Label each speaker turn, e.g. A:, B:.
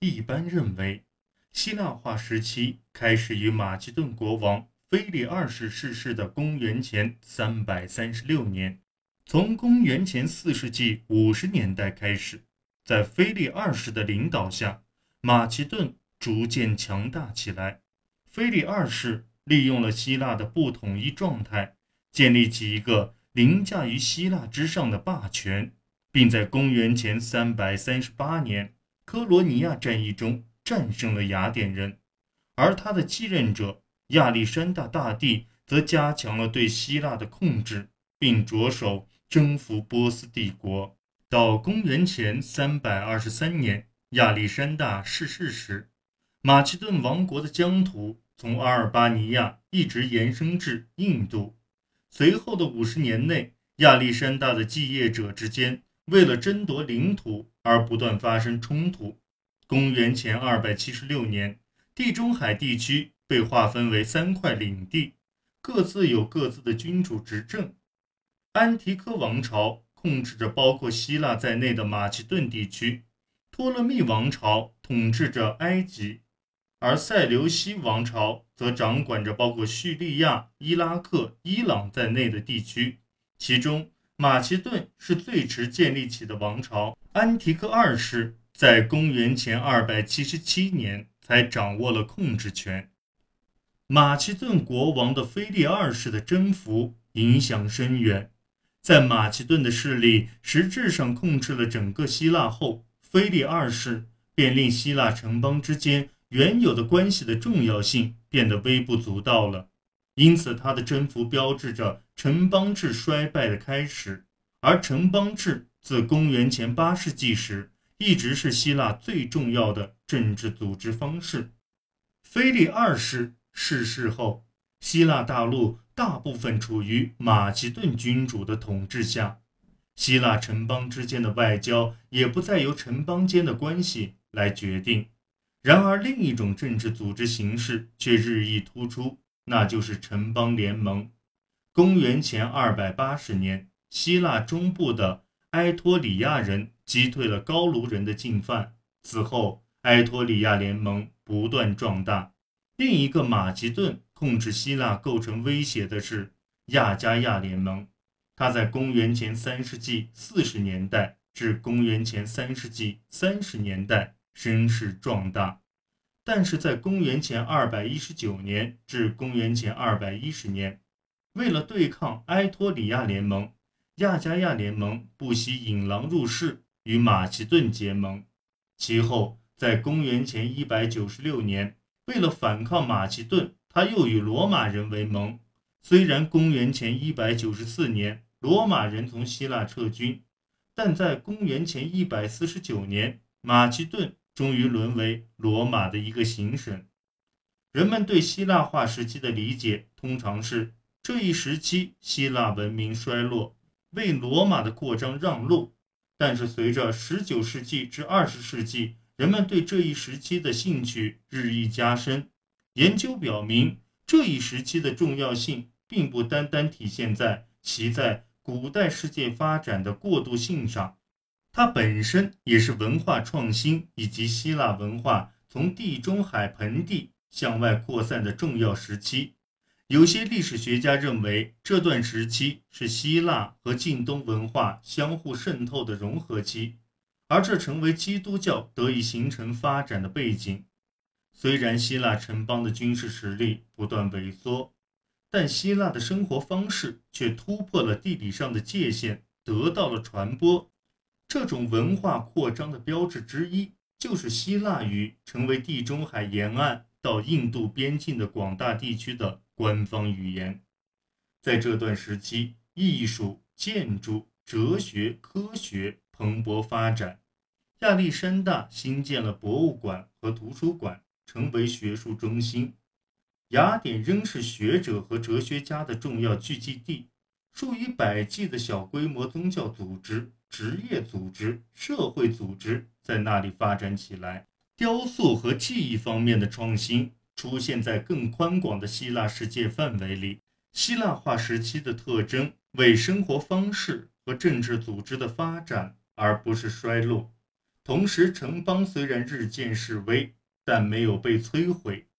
A: 一般认为，希腊化时期开始于马其顿国王腓力二世逝世的公元前三百三十六年。从公元前四世纪五十年代开始，在腓力二世的领导下，马其顿逐渐强大起来。腓力二世利用了希腊的不统一状态，建立起一个凌驾于希腊之上的霸权，并在公元前三百三十八年科罗尼亚战役中战胜了雅典人。而他的继任者亚历山大大帝则加强了对希腊的控制，并着手。征服波斯帝国。到公元前三百二十三年，亚历山大逝世时，马其顿王国的疆土从阿尔巴尼亚一直延伸至印度。随后的五十年内，亚历山大的继业者之间为了争夺领土而不断发生冲突。公元前二百七十六年，地中海地区被划分为三块领地，各自有各自的君主执政。安提柯王朝控制着包括希腊在内的马其顿地区，托勒密王朝统治着埃及，而塞琉西王朝则掌管着包括叙利亚、伊拉克、伊朗在内的地区。其中，马其顿是最迟建立起的王朝。安提柯二世在公元前277年才掌握了控制权。马其顿国王的腓力二世的征服影响深远。在马其顿的势力实质上控制了整个希腊后，腓力二世便令希腊城邦之间原有的关系的重要性变得微不足道了。因此，他的征服标志着城邦制衰败的开始。而城邦制自公元前八世纪时一直是希腊最重要的政治组织方式。腓力二世逝世后，希腊大陆。大部分处于马其顿君主的统治下，希腊城邦之间的外交也不再由城邦间的关系来决定。然而，另一种政治组织形式却日益突出，那就是城邦联盟。公元前二百八十年，希腊中部的埃托里亚人击退了高卢人的进犯，此后埃托里亚联盟不断壮大。另一个马其顿。控制希腊构成威胁的是亚加亚联盟，它在公元前三世纪四十年代至公元前三世纪三十年代声势壮大，但是在公元前二百一十九年至公元前二百一十年，为了对抗埃托里亚联盟，亚加亚联盟不惜引狼入室，与马其顿结盟。其后，在公元前一百九十六年，为了反抗马其顿。他又与罗马人为盟。虽然公元前一百九十四年罗马人从希腊撤军，但在公元前一百四十九年，马其顿终于沦为罗马的一个行省。人们对希腊化时期的理解通常是这一时期希腊文明衰落，为罗马的扩张让路。但是随着十九世纪至二十世纪，人们对这一时期的兴趣日益加深。研究表明，这一时期的重要性并不单单体现在其在古代世界发展的过渡性上，它本身也是文化创新以及希腊文化从地中海盆地向外扩散的重要时期。有些历史学家认为，这段时期是希腊和近东文化相互渗透的融合期，而这成为基督教得以形成发展的背景。虽然希腊城邦的军事实力不断萎缩，但希腊的生活方式却突破了地理上的界限，得到了传播。这种文化扩张的标志之一，就是希腊语成为地中海沿岸到印度边境的广大地区的官方语言。在这段时期，艺术、建筑、哲学、科学蓬勃发展。亚历山大新建了博物馆和图书馆。成为学术中心，雅典仍是学者和哲学家的重要聚集地。数以百计的小规模宗教组织、职业组织、社会组织在那里发展起来。雕塑和技艺方面的创新出现在更宽广的希腊世界范围里。希腊化时期的特征为生活方式和政治组织的发展，而不是衰落。同时，城邦虽然日渐式微，但没有被摧毁。